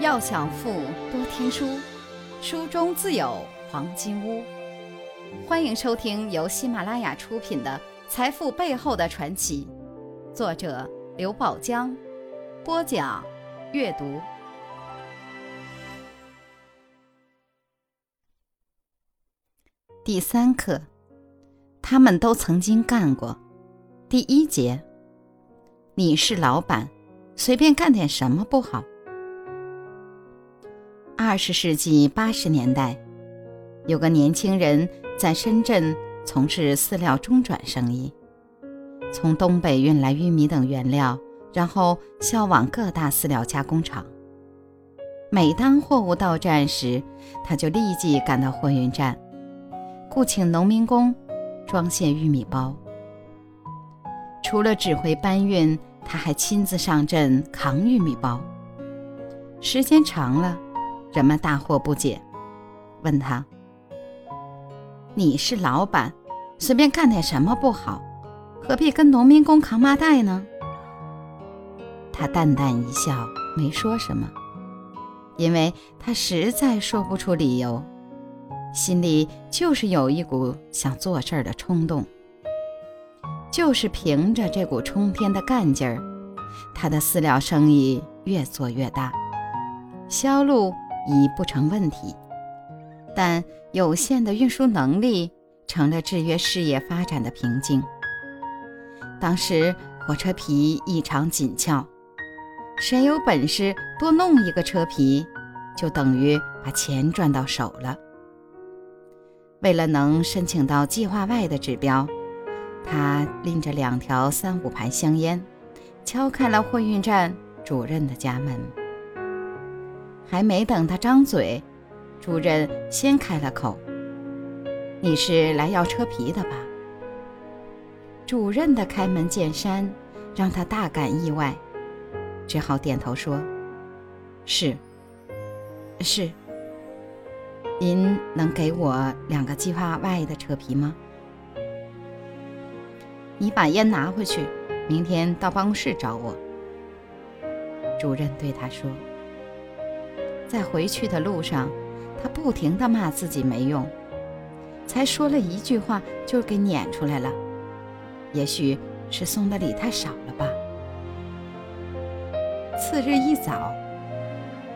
要想富，多听书，书中自有黄金屋。欢迎收听由喜马拉雅出品的《财富背后的传奇》，作者刘宝江，播讲阅读。第三课，他们都曾经干过。第一节，你是老板，随便干点什么不好？二十世纪八十年代，有个年轻人在深圳从事饲料中转生意，从东北运来玉米等原料，然后销往各大饲料加工厂。每当货物到站时，他就立即赶到货运站，雇请农民工装卸玉米包。除了指挥搬运，他还亲自上阵扛玉米包。时间长了。人们大惑不解，问他：“你是老板，随便干点什么不好？何必跟农民工扛麻袋呢？”他淡淡一笑，没说什么，因为他实在说不出理由，心里就是有一股想做事儿的冲动。就是凭着这股冲天的干劲儿，他的饲料生意越做越大，销路。已不成问题，但有限的运输能力成了制约事业发展的瓶颈。当时火车皮异常紧俏，谁有本事多弄一个车皮，就等于把钱赚到手了。为了能申请到计划外的指标，他拎着两条三五牌香烟，敲开了货运站主任的家门。还没等他张嘴，主任先开了口：“你是来要车皮的吧？”主任的开门见山让他大感意外，只好点头说：“是，是。您能给我两个计划外的车皮吗？你把烟拿回去，明天到办公室找我。”主任对他说。在回去的路上，他不停地骂自己没用，才说了一句话就给撵出来了。也许是送的礼太少了吧。次日一早，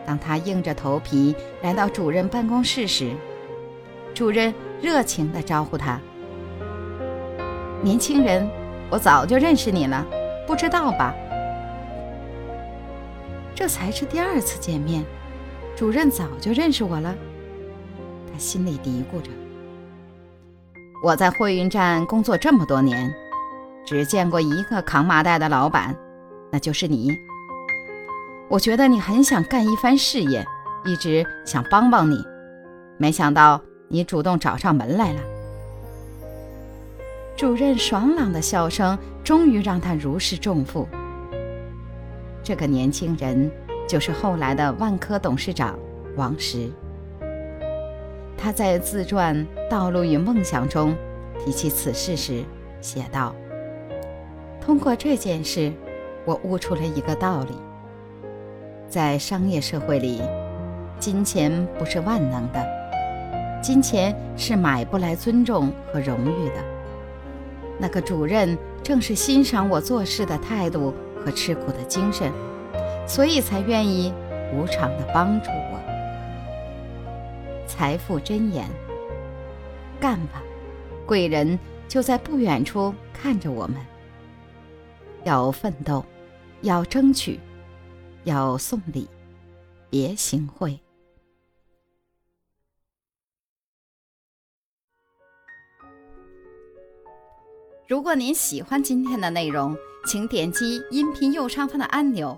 当他硬着头皮来到主任办公室时，主任热情地招呼他：“年轻人，我早就认识你了，不知道吧？这才是第二次见面。”主任早就认识我了，他心里嘀咕着：“我在货运站工作这么多年，只见过一个扛麻袋的老板，那就是你。我觉得你很想干一番事业，一直想帮帮你，没想到你主动找上门来了。”主任爽朗的笑声终于让他如释重负。这个年轻人。就是后来的万科董事长王石。他在自传《道路与梦想》中提起此事时写道：“通过这件事，我悟出了一个道理：在商业社会里，金钱不是万能的，金钱是买不来尊重和荣誉的。那个主任正是欣赏我做事的态度和吃苦的精神。”所以才愿意无偿的帮助我。财富箴言：干吧，贵人就在不远处看着我们。要奋斗，要争取，要送礼，别行贿。如果您喜欢今天的内容，请点击音频右上方的按钮。